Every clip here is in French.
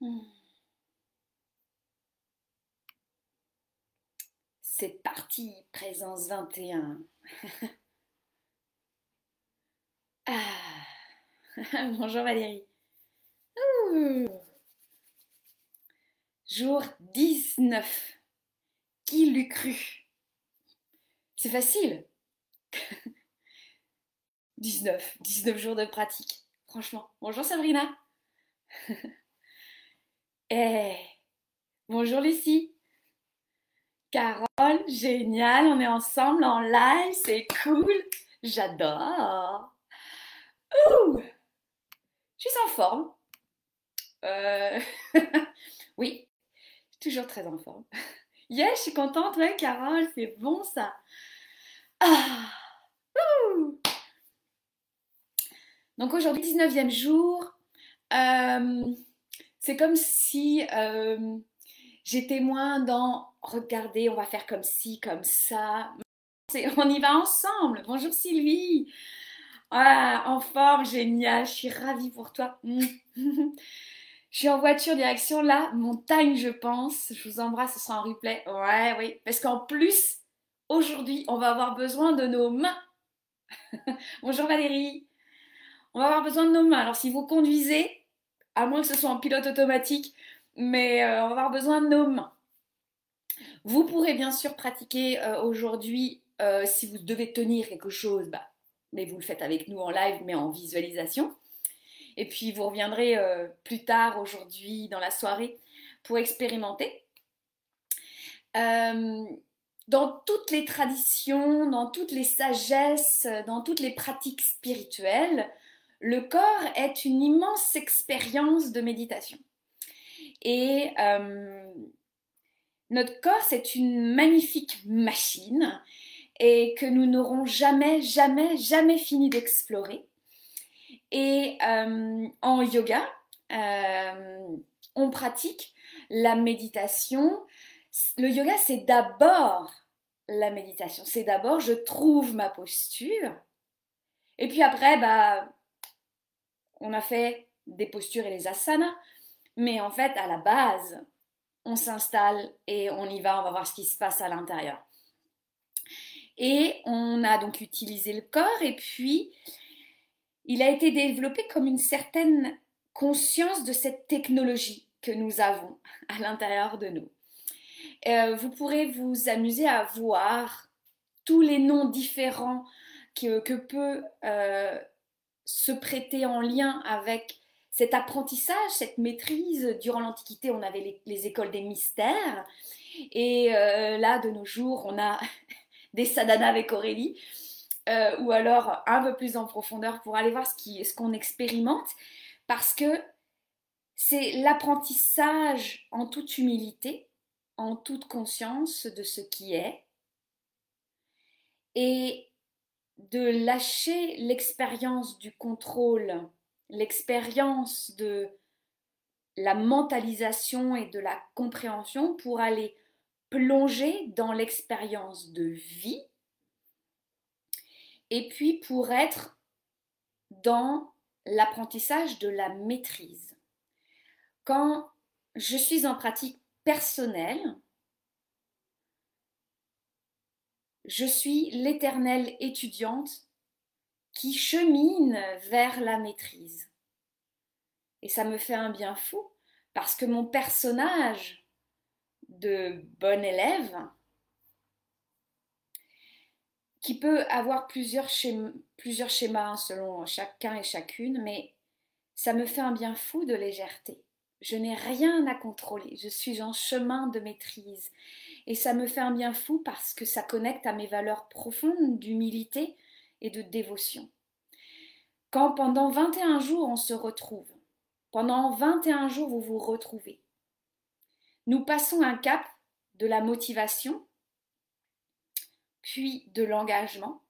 Hmm. C'est parti, présence 21. ah. Bonjour Valérie. Jour 19. Qui l'eût cru? C'est facile. 19. 19 jours de pratique. Franchement. Bonjour Sabrina. Eh, bonjour Lucie. Carole, génial, on est ensemble en live, c'est cool. J'adore. Ouh, je suis en forme. Euh, oui, toujours très en forme. Yes, je suis contente, ouais, Carole, c'est bon ça. Ah. Donc aujourd'hui, 19e jour. Euh, c'est comme si euh, j'étais moins dans regardez, on va faire comme ci, comme ça. On y va ensemble. Bonjour Sylvie. Ah, en forme, génial. Je suis ravie pour toi. je suis en voiture direction la montagne, je pense. Je vous embrasse, ce sera en replay. Ouais, oui. Parce qu'en plus, aujourd'hui, on va avoir besoin de nos mains. Bonjour Valérie. On va avoir besoin de nos mains. Alors si vous conduisez, à moins que ce soit en pilote automatique, mais euh, on va avoir besoin de nos mains. Vous pourrez bien sûr pratiquer euh, aujourd'hui euh, si vous devez tenir quelque chose, bah, mais vous le faites avec nous en live, mais en visualisation. Et puis vous reviendrez plus tard aujourd'hui dans la soirée pour expérimenter. dans toutes les traditions, dans toutes les sagesses, dans toutes les pratiques spirituelles, le corps est une immense expérience de méditation. Et euh, notre corps, c'est une magnifique machine et que nous n'aurons jamais, jamais, jamais fini d'explorer. Et euh, en yoga, euh, on pratique la méditation. Le yoga, c'est d'abord la méditation. C'est d'abord, je trouve ma posture. Et puis après, bah, on a fait des postures et les asanas, mais en fait, à la base, on s'installe et on y va, on va voir ce qui se passe à l'intérieur. Et on a donc utilisé le corps et puis il a été développé comme une certaine conscience de cette technologie que nous avons à l'intérieur de nous. Euh, vous pourrez vous amuser à voir tous les noms différents que, peut euh, se prêter en lien avec cet apprentissage, cette maîtrise. Durant l'Antiquité, on avait les, écoles des mystères. Et euh, là, de nos jours, on a des sadhanas avec Aurélie. Euh, ou alors un peu plus en profondeur pour aller voir ce qu'on expérimente. Parce que c'est l'apprentissage en toute humilité, en toute conscience de ce qui est. Et de lâcher l'expérience du contrôle, l'expérience de la mentalisation et de la compréhension pour aller plonger dans l'expérience de vie et puis pour être dans l'apprentissage de la maîtrise. Quand je suis en pratique personnelle, Je suis l'éternelle étudiante qui chemine vers la maîtrise. Et ça me fait un bien fou parce que mon personnage de bon élève, qui peut avoir plusieurs schémas, plusieurs schémas selon chacun et chacune, mais ça me fait un bien fou de légèreté. Je n'ai rien à contrôler, je suis en chemin de maîtrise. Et ça me fait un bien fou parce que ça connecte à mes valeurs profondes d'humilité et de dévotion. Quand pendant 21 jours on se retrouve, pendant 21 jours vous vous retrouvez, nous passons un cap de la motivation, puis de l'engagement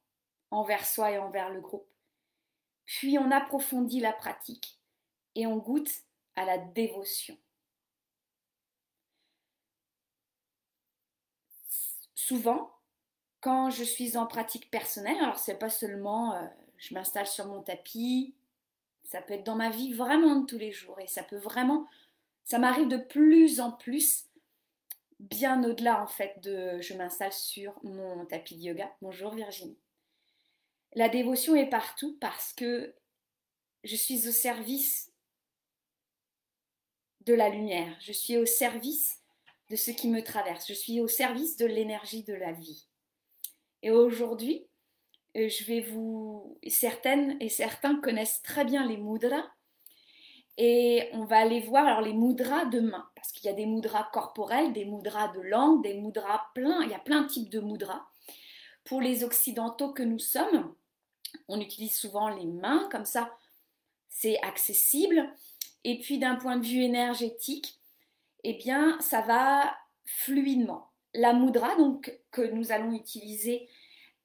envers soi et envers le groupe, puis on approfondit la pratique et on goûte à la dévotion. Souvent, quand je suis en pratique personnelle, alors c'est pas seulement euh, je m'installe sur mon tapis, ça peut être dans ma vie vraiment de tous les jours et ça peut vraiment Ça m'arrive de plus en plus, bien au-delà en fait de je m'installe sur mon tapis de yoga. Bonjour Virginie. La dévotion est partout parce que je suis au service de la lumière, je suis au service de ce qui me traverse, je suis au service de l'énergie de la vie. Et aujourd'hui, euh, je vais vous... Certaines et certains connaissent très bien les mudras. Et on va aller voir alors les mudras de main, parce qu'il y a des mudras corporels, des mudras de langue, des mudras plein, il y a plein de types de mudras. Pour les occidentaux que nous sommes, on utilise souvent les mains, comme ça c'est accessible. Et puis d'un point de vue énergétique, eh bien ça va fluidement. La mudra donc que nous allons utiliser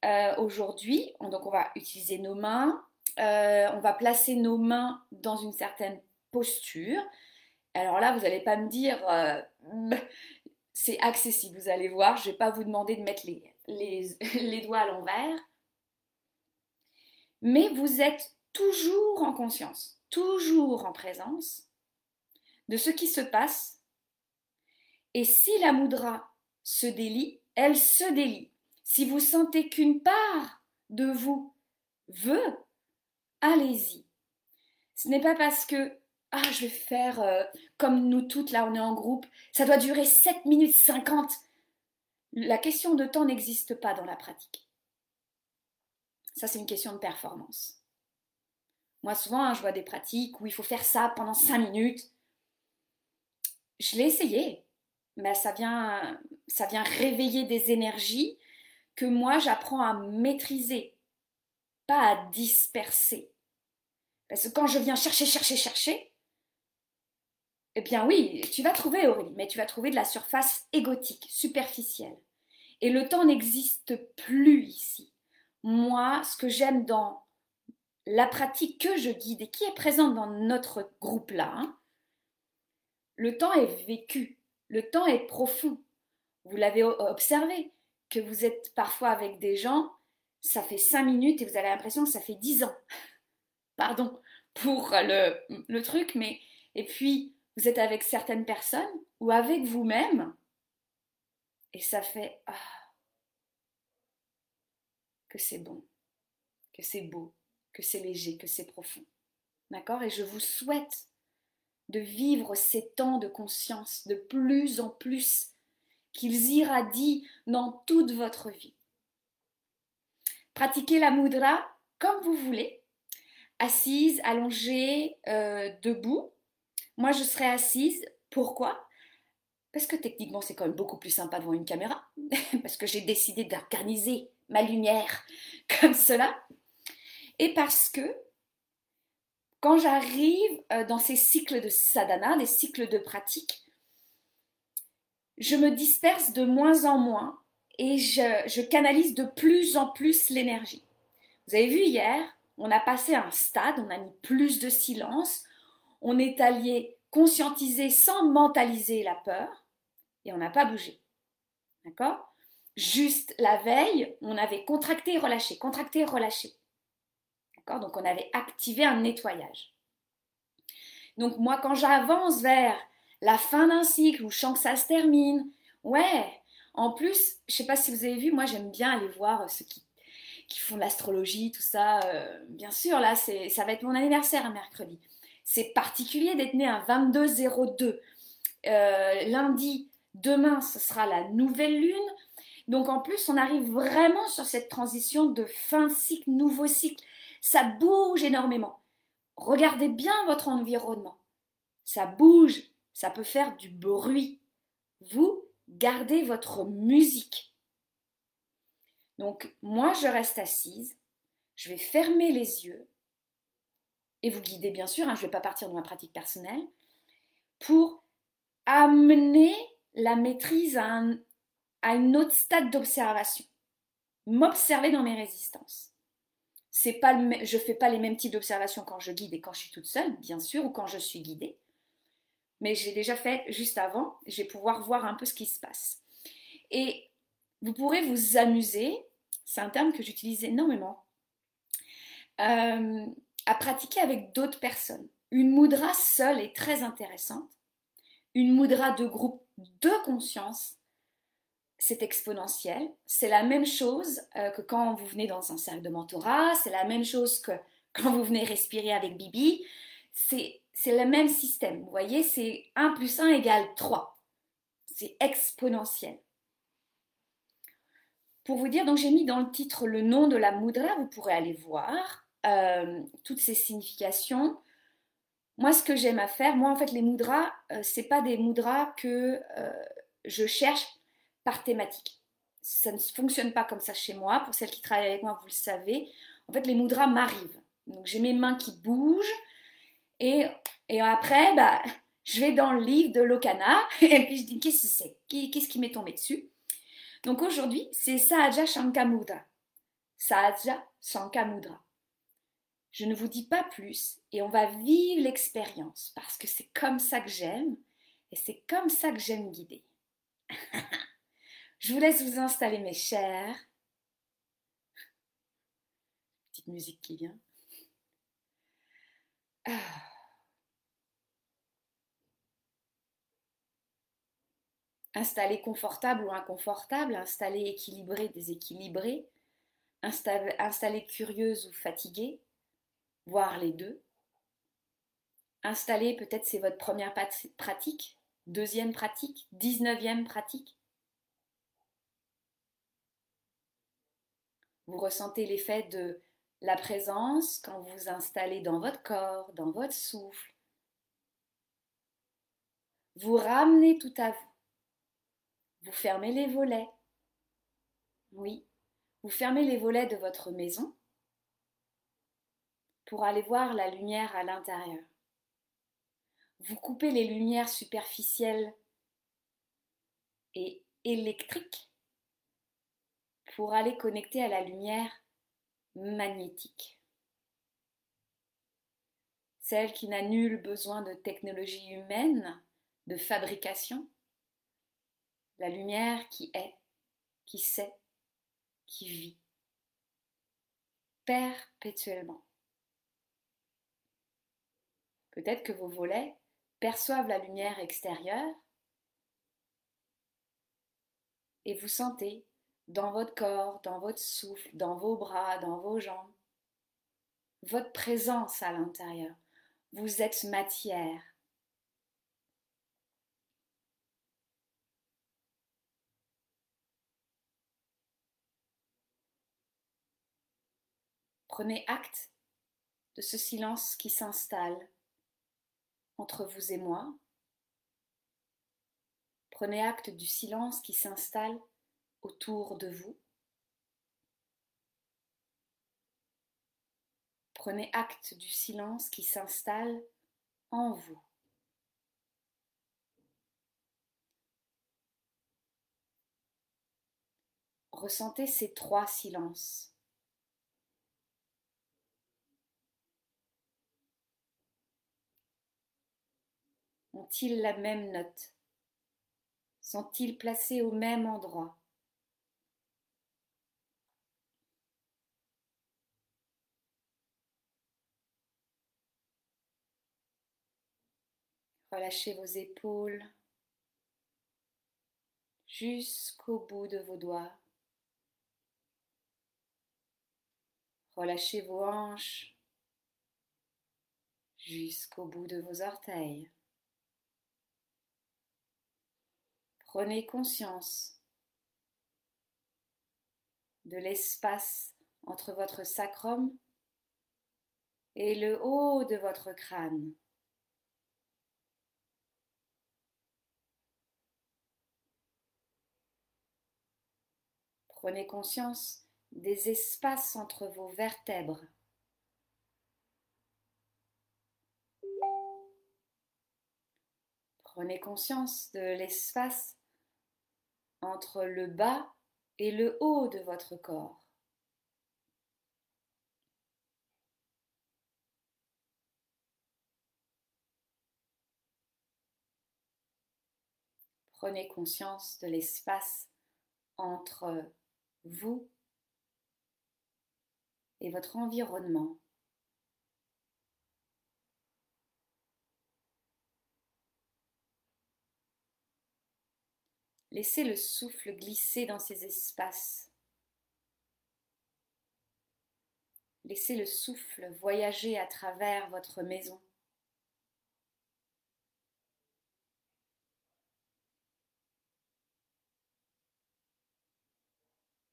euh, aujourd'hui, donc on va utiliser nos mains, euh, on va placer nos mains dans une certaine posture. Alors là, vous n'allez pas me dire, euh, c'est accessible, vous allez voir, je ne vais pas vous demander de mettre les, les doigts à l'envers. Mais vous êtes toujours en conscience, toujours en présence de ce qui se passe. Et si la moudra se délie, elle se délie. Si vous sentez qu'une part de vous veut, allez-y. Ce n'est pas parce que ah, je vais faire euh, comme nous toutes là, on est en groupe, ça doit durer 7 minutes 50. La question de temps n'existe pas dans la pratique. Ça, c'est une question de performance. Moi, souvent, hein, je vois des pratiques où il faut faire ça pendant 5 minutes. Je l'ai essayé, mais ça vient, ça vient réveiller des énergies que moi j'apprends à maîtriser, pas à disperser. Parce que quand je viens chercher, chercher, chercher, eh bien oui, tu vas trouver Aurélie, mais tu vas trouver de la surface égotique, superficielle. Et le temps n'existe plus ici. Moi, ce que j'aime dans la pratique que je guide et qui est présente dans notre groupe-là, hein, le temps est vécu, le temps est profond. Vous l'avez observé que vous êtes parfois avec des gens, ça fait cinq minutes et vous avez l'impression que ça fait dix ans. Pardon pour le, le truc, mais et puis vous êtes avec certaines personnes ou avec vous-même et ça fait ah, que c'est bon, que c'est beau, que c'est léger, que c'est profond. D'accord? Et je vous souhaite de vivre ces temps de conscience de plus en plus qu'ils irradient dans toute votre vie. Pratiquez la mudra comme vous voulez, assise, allongée, euh, debout. Moi, je serai assise. Pourquoi? Parce que techniquement, c'est quand même beaucoup plus sympa devant une caméra, parce que j'ai décidé d'organiser ma lumière comme cela, et parce que quand j'arrive euh, dans ces cycles de sadhana, des cycles de pratique, je me disperse de moins en moins et je, canalise de plus en plus l'énergie. Vous avez vu hier, on a passé un stade, on a mis plus de silence, on est allé conscientiser sans mentaliser la peur et on n'a pas bougé. D'accord? Juste la veille, on avait contracté, relâché, contracté, relâché. Donc on avait activé un nettoyage. Donc moi, quand j'avance vers la fin d'un cycle où je sens que ça se termine. Ouais. En plus, je sais pas si vous avez vu, moi j'aime bien aller voir ceux qui, font de l'astrologie, tout ça. Euh, bien sûr, là, ça va être mon anniversaire un mercredi. C'est particulier d'être né un 22-02. Euh, lundi, demain, ce sera la nouvelle lune. Donc en plus, on arrive vraiment sur cette transition de fin cycle, nouveau cycle. Ça bouge énormément. Regardez bien votre environnement. Ça bouge, ça peut faire du bruit. Vous gardez votre musique. Donc moi, je reste assise, je vais fermer les yeux et vous guidez bien sûr, hein, je ne vais pas partir de ma pratique personnelle, pour amener la maîtrise à un, à une autre stade d'observation. M'observer dans mes résistances. C'est pas je fais pas les mêmes types d'observations quand je guide et quand je suis toute seule, bien sûr, ou quand je suis guidée mais j'ai déjà fait juste avant. Je vais pouvoir voir un peu ce qui se passe. Et vous pourrez vous amuser, c'est un terme que j'utilise énormément, euh, à pratiquer avec d'autres personnes. Une moudra seule est très intéressante, une mudra de groupe de conscience, c'est exponentiel. C'est la même chose euh, que quand vous venez dans un cercle de mentorat, c'est la même chose que quand vous venez respirer avec Bibi. C'est le même système. Vous voyez, c'est 1 plus 1 égale 3. C'est exponentiel. Pour vous dire, donc j'ai mis dans le titre le nom de la mudra, vous pourrez aller voir euh, toutes ces significations. Moi, ce que j'aime à faire, moi en fait, les mudras, ce euh, c'est pas des mudras que je cherche par thématique. Ça ne fonctionne pas comme ça chez moi. Pour celles qui travaillent avec moi, vous le savez. En fait, les mudras m'arrivent. Donc j'ai mes mains qui bougent et, et après, bah, je vais dans le livre de Lokana et puis je dis qu'est-ce que c'est? Qu'est-ce qui m'est tombé dessus? Donc aujourd'hui, c'est Sahaja Shankamudra. Sahaja Shankamudra. Je ne vous dis pas plus et on va vivre l'expérience parce que c'est comme ça que j'aime et c'est comme ça que j'aime guider. Je vous laisse vous installer, mes chers. Petite musique qui vient. Ah. Installer confortable ou inconfortable, installer équilibré, déséquilibré, installer, installer curieuse ou fatiguée, voir les deux. Installer, peut-être c'est votre première pratique, deuxième pratique, dix-neuvième pratique. Vous ressentez l'effet de la présence quand vous vous installez dans votre corps, dans votre souffle. Vous ramenez tout à vous. Vous fermez les volets. Oui, vous fermez les volets de votre maison pour aller voir la lumière à l'intérieur. Vous coupez les lumières superficielles et électriques pour aller connecter à la lumière magnétique. Celle qui n'a nul besoin de technologie humaine, de fabrication. La lumière qui est, qui sait, qui vit. Perpétuellement. Peut-être que vos volets perçoivent la lumière extérieure et vous sentez dans votre corps, dans votre souffle, dans vos bras, dans vos jambes. Votre présence à l'intérieur. Vous êtes matière. Prenez acte de ce silence qui s'installe entre vous et moi. Prenez acte du silence qui s'installe autour de vous. Prenez acte du silence qui s'installe en vous. Ressentez ces trois silences. Ont-ils la même note? Sont-ils placés au même endroit? Relâchez vos épaules jusqu'au bout de vos doigts. Relâchez vos hanches jusqu'au bout de vos orteils. Prenez conscience de l'espace entre votre sacrum et le haut de votre crâne. Prenez conscience des espaces entre vos vertèbres. Prenez conscience de l'espace entre le bas et le haut de votre corps. Prenez conscience de l'espace entre vous et votre environnement. Laissez le souffle glisser dans ces espaces. Laissez le souffle voyager à travers votre maison.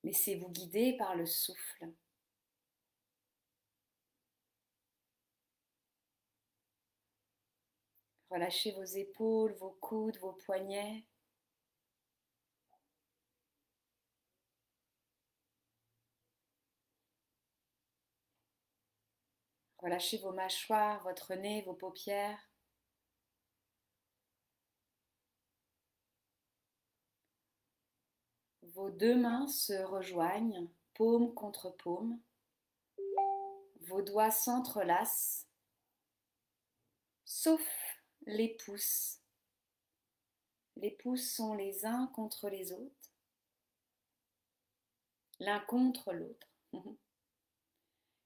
Laissez-vous guider par le souffle. Relâchez vos épaules, vos coudes, vos poignets. Relâchez vos mâchoires, votre nez, vos paupières. Vos deux mains se rejoignent, paume contre paume. Vos doigts s'entrelacent, sauf les pouces. Les pouces sont les uns contre les autres, l'un contre l'autre.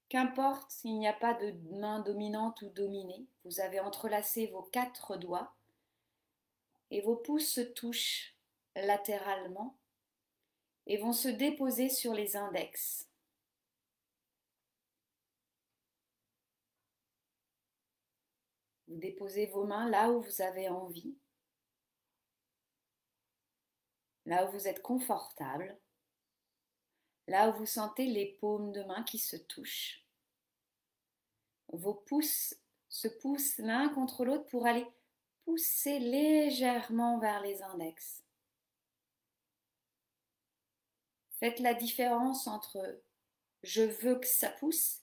Qu'importe s'il n'y a pas de main dominante ou dominée, vous avez entrelacé vos quatre doigts et vos pouces se touchent latéralement et vont se déposer sur les index. Vous déposez vos mains là où vous avez envie, là où vous êtes confortable. Là où vous sentez les paumes de main qui se touchent. Vos pouces se poussent l'un contre l'autre pour aller pousser légèrement vers les index. Faites la différence entre je veux que ça pousse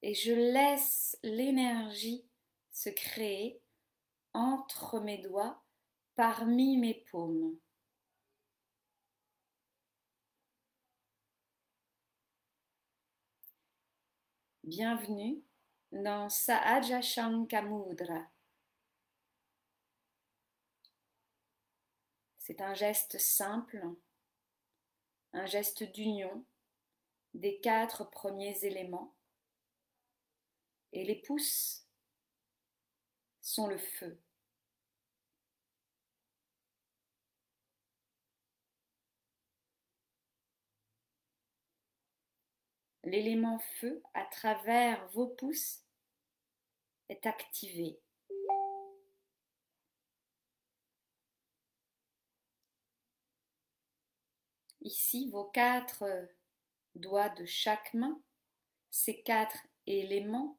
et je laisse l'énergie se créer entre mes doigts parmi mes paumes. Bienvenue dans Sahaja Shankamudra. C'est un geste simple, un geste d'union des quatre premiers éléments. Et les pouces sont le feu. l'élément feu à travers vos pouces est activé. Ici, vos quatre doigts de chaque main, ces quatre éléments,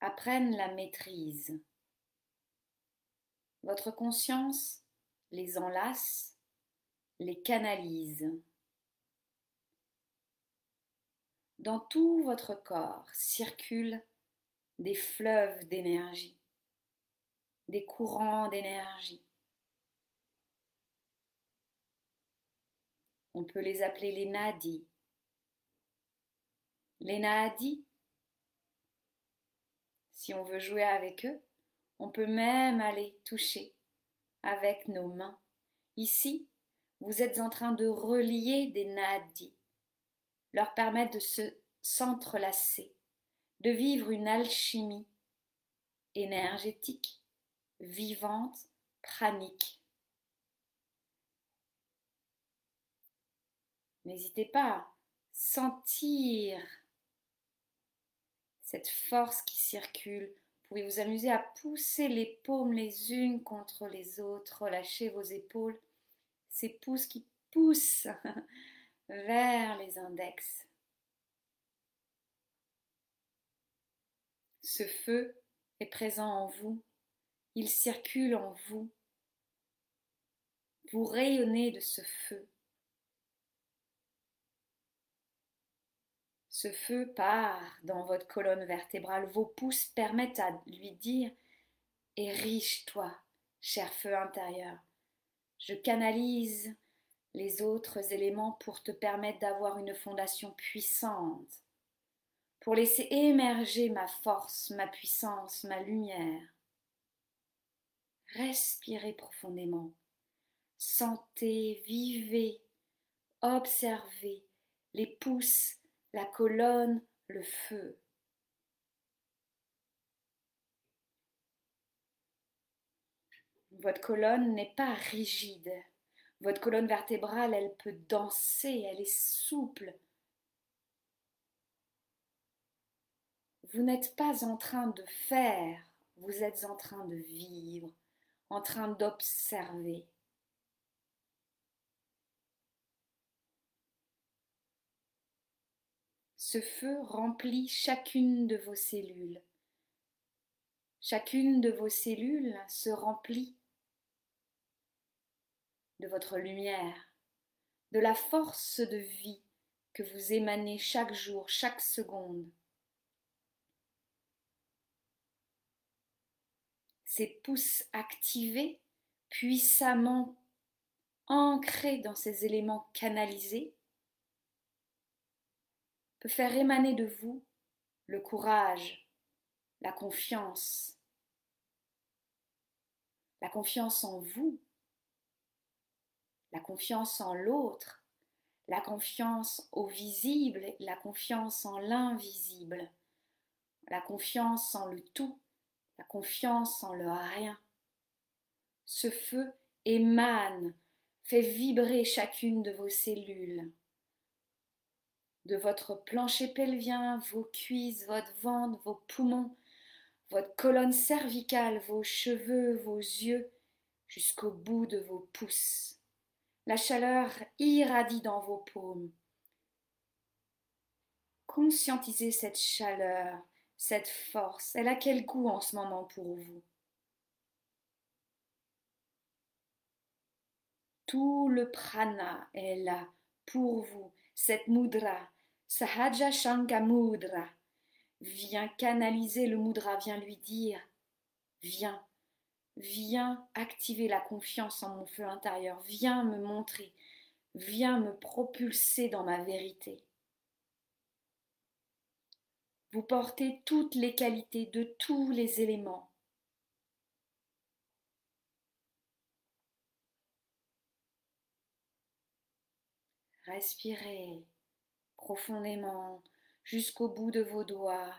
apprennent la maîtrise. Votre conscience les enlace, les canalise. Dans tout votre corps circulent des fleuves d'énergie, des courants d'énergie. On peut les appeler les nadis. Les nadis, si on veut jouer avec eux, on peut même aller toucher avec nos mains. Ici, vous êtes en train de relier des nadis leur permettre de se s'entrelacer, de vivre une alchimie énergétique, vivante, pranique. N'hésitez pas à sentir cette force qui circule. Vous pouvez vous amuser à pousser les paumes les unes contre les autres, relâcher vos épaules, ces pouces qui poussent vers les index. Ce feu est présent en vous, il circule en vous. Vous rayonnez de ce feu. Ce feu part dans votre colonne vertébrale. Vos pouces permettent à lui dire Érige-toi, cher feu intérieur. Je canalise les autres éléments pour te permettre d'avoir une fondation puissante, pour laisser émerger ma force, ma puissance, ma lumière. Respirez profondément, sentez, vivez, observez les pouces, la colonne, le feu. Votre colonne n'est pas rigide, Votre colonne vertébrale, elle peut danser, elle est souple. Vous n'êtes pas en train de faire, vous êtes en train de vivre, en train d'observer. Ce feu remplit chacune de vos cellules. Chacune de vos cellules se remplit de votre lumière, de la force de vie que vous émanez chaque jour, chaque seconde. Ces pouces activés, puissamment ancrés dans ces éléments canalisés, faire émaner de vous le courage, la confiance, la confiance en vous, la confiance en l'autre, la confiance au visible, la confiance en l'invisible, la confiance en le tout, la confiance en le rien. Ce feu émane, fait vibrer chacune de vos cellules, de votre plancher pelvien, vos cuisses, votre ventre, vos poumons, votre colonne cervicale, vos cheveux, vos yeux, jusqu'au bout de vos pouces. La chaleur irradie dans vos paumes. Conscientisez cette chaleur, cette force. Elle a quel goût en ce moment pour vous? Tout le prana est là pour vous, cette mudra, Sahaja Shanka Mudra. Viens canaliser le mudra, viens lui dire Viens, viens activer la confiance en mon feu intérieur, viens me montrer, viens me propulser dans ma vérité. Vous portez toutes les qualités de tous les éléments. Respirez profondément jusqu'au bout de vos doigts.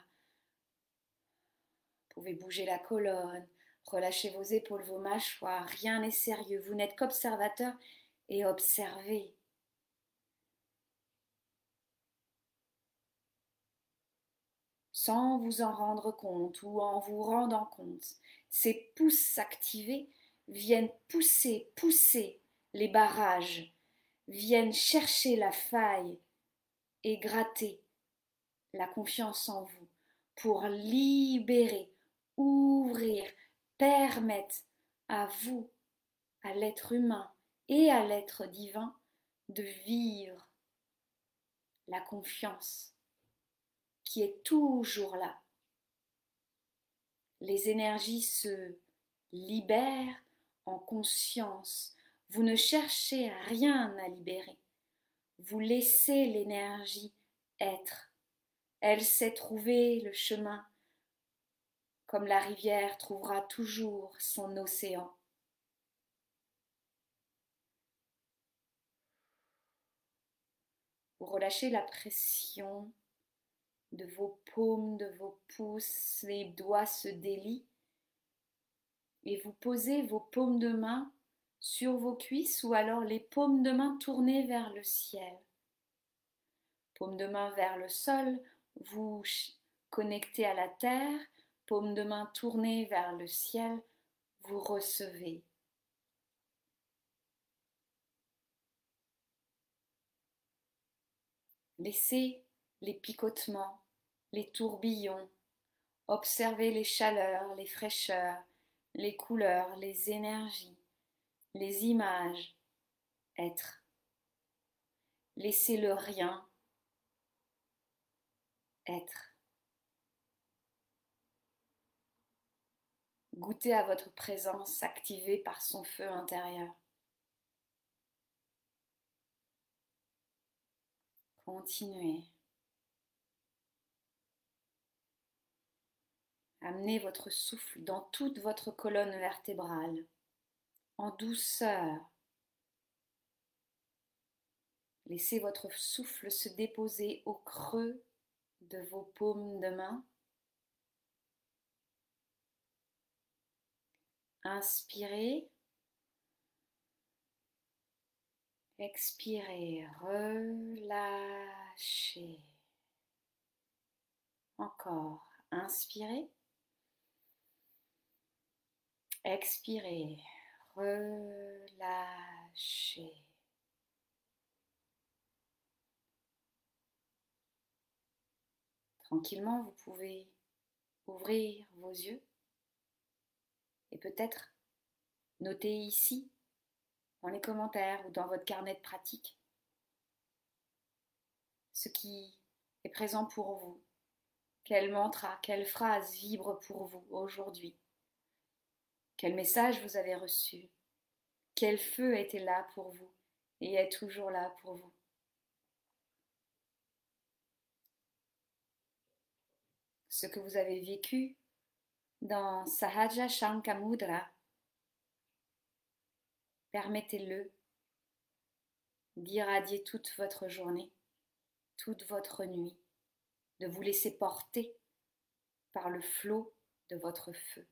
Vous pouvez bouger la colonne, relâcher vos épaules, vos mâchoires. Rien n'est sérieux. Vous n'êtes qu'observateur et observez. Sans vous en rendre compte ou en vous rendant compte, ces pouces activés viennent pousser, pousser les barrages, viennent chercher la faille et gratter la confiance en vous pour libérer, ouvrir, permettre à vous, à l'être humain et à l'être divin de vivre la confiance qui est toujours là. Les énergies se libèrent en conscience. Vous ne cherchez rien à libérer. Vous laissez l'énergie être. Elle sait trouver le chemin, comme la rivière trouvera toujours son océan. Vous relâchez la pression de vos paumes, de vos pouces, les doigts se délient et vous posez vos paumes de main sur vos cuisses ou alors les paumes de main tournées vers le ciel. Paumes de main vers le sol, vous connectez à la terre, paumes de main tournées vers le ciel, vous recevez. Laissez les picotements, les tourbillons, observez les chaleurs, les fraîcheurs, les couleurs, les énergies les images, être. Laissez le rien être. Goûtez à votre présence activée par son feu intérieur. Continuez. Amenez votre souffle dans toute votre colonne vertébrale en douceur. Laissez votre souffle se déposer au creux de vos paumes de main. Inspirez. Expirez, relâchez. Encore, inspirez. Expirez, relâchez. Tranquillement, vous pouvez ouvrir vos yeux et peut-être noter ici, dans les commentaires ou dans votre carnet de pratique, ce qui est présent pour vous. Quel mantra, quelle phrase vibre pour vous aujourd'hui? Quel message vous avez reçu? Quel feu était là pour vous et est toujours là pour vous? Ce que vous avez vécu dans Sahaja Shankamudra Permettez-le d'irradier toute votre journée, toute votre nuit, de vous laisser porter par le flot de votre feu.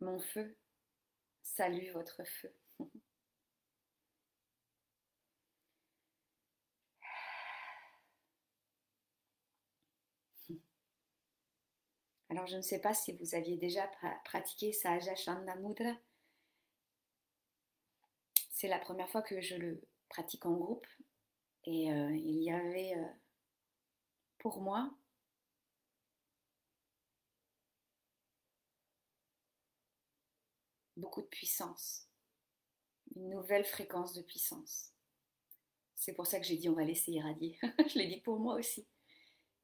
Mon feu salue votre feu. Alors je ne sais pas si vous aviez déjà pratiqué Sahaja Mudra. C'est la première fois que je le pratique en groupe et euh, il y avait euh, pour moi beaucoup de puissance, une nouvelle fréquence de puissance. C'est pour ça que j'ai dit on va laisser irradier. je l'ai dit pour moi aussi.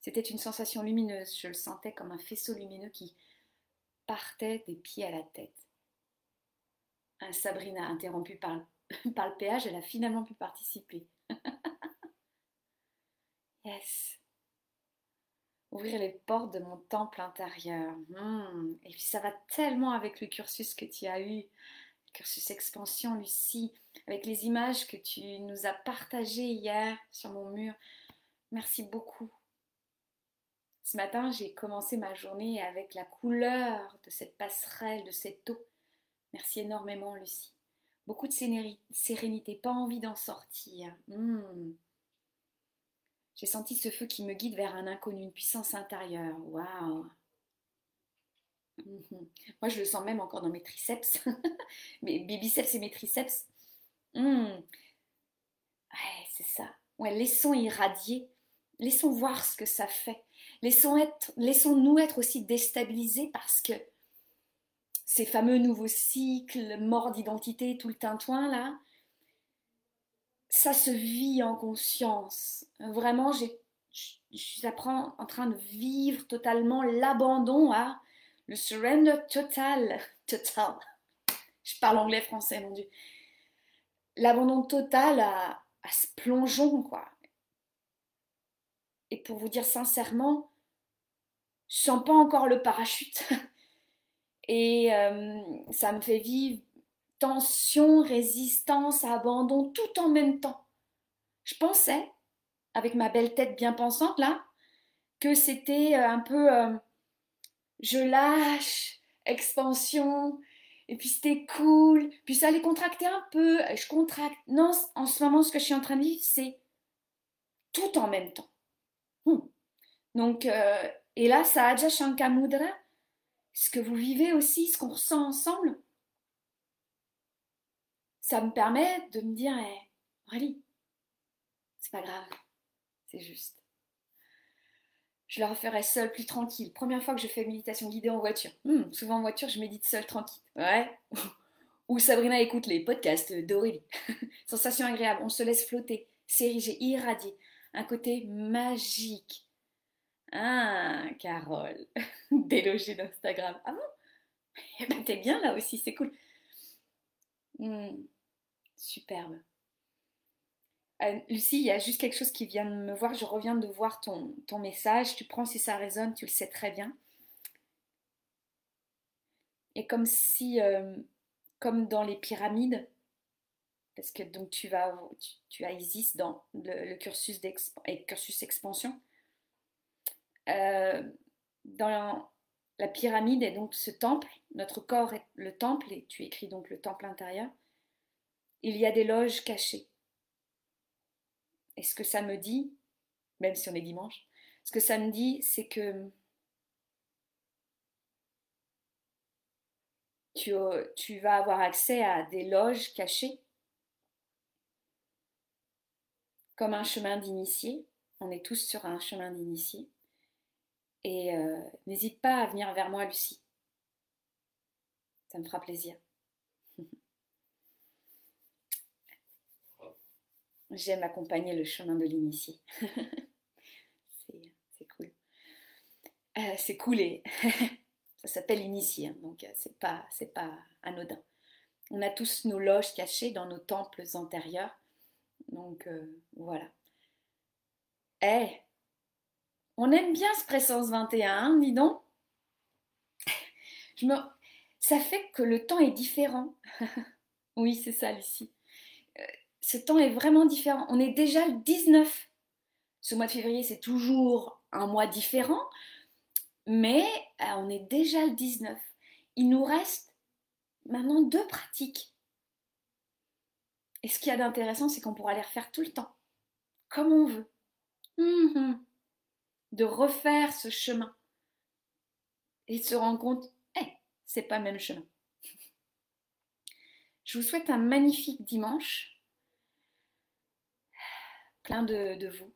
C'était une sensation lumineuse, je le sentais comme un faisceau lumineux qui partait des pieds à la tête. Un Sabrina, interrompue par, par le péage, elle a finalement pu participer. yes. Ouvrir les portes de mon temple intérieur. Hmm. Et puis ça va tellement avec le cursus que tu as eu, le cursus expansion, Lucie, avec les images que tu nous as partagées hier sur mon mur. Merci beaucoup ce matin, j'ai commencé ma journée avec la couleur de cette passerelle, de cette eau. Merci énormément, Lucie. Beaucoup de sérénité, pas envie d'en sortir. Hmm. J'ai senti ce feu qui me guide vers un inconnu, une puissance intérieure. Waouh! Mhm. Moi, je le sens même encore dans mes triceps, mes biceps et mes triceps. Hmm. Ouais, c'est ça. Ouais, laissons irradier, laissons voir ce que ça fait. Laissons-nous être, aussi déstabilisés parce que ces fameux nouveaux cycles, mort d'identité, tout le tintouin là, ça se vit en conscience. Vraiment, je suis en train de vivre totalement l'abandon à le surrender total. Total. Je parle anglais, français, mon Dieu. L'abandon total à, à ce plongeon, quoi. Et pour vous dire sincèrement, je sens pas encore le parachute. Et euh, ça me fait vivre tension, résistance, abandon, tout en même temps. Je pensais, avec ma belle tête bien pensante là, que c'était euh, un peu euh, je lâche, expansion, et puis c'était cool, puis ça allait contracter un peu, je contracte. Non, en ce moment, ce que je suis en train de vivre, c'est tout en même temps. Hmm. Donc, euh, et là, Sahaja Shankamudra, ce que vous vivez aussi, ce qu'on ressent ensemble, ça me permet de me dire, hey, Aurélie, c'est pas grave, c'est juste. Je le referai seule, plus tranquille. Première fois que je fais méditation guidée en voiture. Hmm, souvent en voiture, je médite seule, tranquille. Ouais. Ou Sabrina écoute les podcasts d'Aurélie. Sensation agréable, on se laisse flotter, s'ériger, irradier un côté magique. Ah, Carole, délogée d'Instagram. Ah bon? Eh ben, t'es bien là aussi, c'est cool. Hmm, superbe. Euh, Lucie, il y a juste quelque chose qui vient de me voir. Je reviens de voir ton, message. Tu prends si ça résonne, tu le sais très bien. Et comme si, euh, comme dans les pyramides, parce que donc tu vas tu, as Isis dans le, cursus, cursus expansion. Euh, dans La pyramide est donc ce temple, notre corps est le temple, et tu écris donc le temple intérieur. Il y a des loges cachées. Et ce que ça me dit, même si on est dimanche, ce que ça me dit, c'est que tu, tu vas avoir accès à des loges cachées, comme un chemin d'initié. On est tous sur un chemin d'initié. Et euh, n'hésite pas à venir vers moi, Lucie. Ça me fera plaisir. J'aime accompagner le chemin de l'initié. c'est cool. Euh, c'est cool et ça s'appelle initié, hein, donc euh, c'est pas, pas anodin. On a tous nos loges cachées dans nos temples antérieurs. Donc voilà. Eh, on aime bien ce Présence 21, dis donc. Ça fait que le temps est différent. oui, c'est ça, Lucie. Ce temps est vraiment différent. On est déjà le 19. Ce mois de février, c'est toujours un mois différent, mais euh, on est déjà le 19. Il nous reste maintenant deux pratiques. Et ce qu'il y a d'intéressant, c'est qu'on pourra les refaire tout le temps, comme on veut. Hum de refaire ce chemin et de se rendre compte, hey, c'est pas le même chemin. Je vous souhaite un magnifique dimanche, plein de, vous,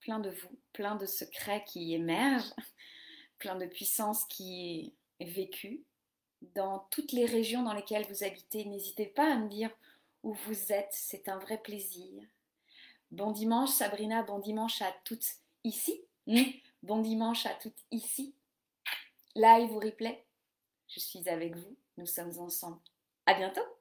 plein de vous, plein de secrets qui émergent, plein de puissance qui est vécue dans toutes les régions dans lesquelles vous habitez. N'hésitez pas à me dire où vous êtes, c'est un vrai plaisir. Bon dimanche Sabrina, bon dimanche à toutes ici. Hmm? Bon dimanche à toutes ici. Live ou replay, je suis avec vous, nous sommes ensemble. À bientôt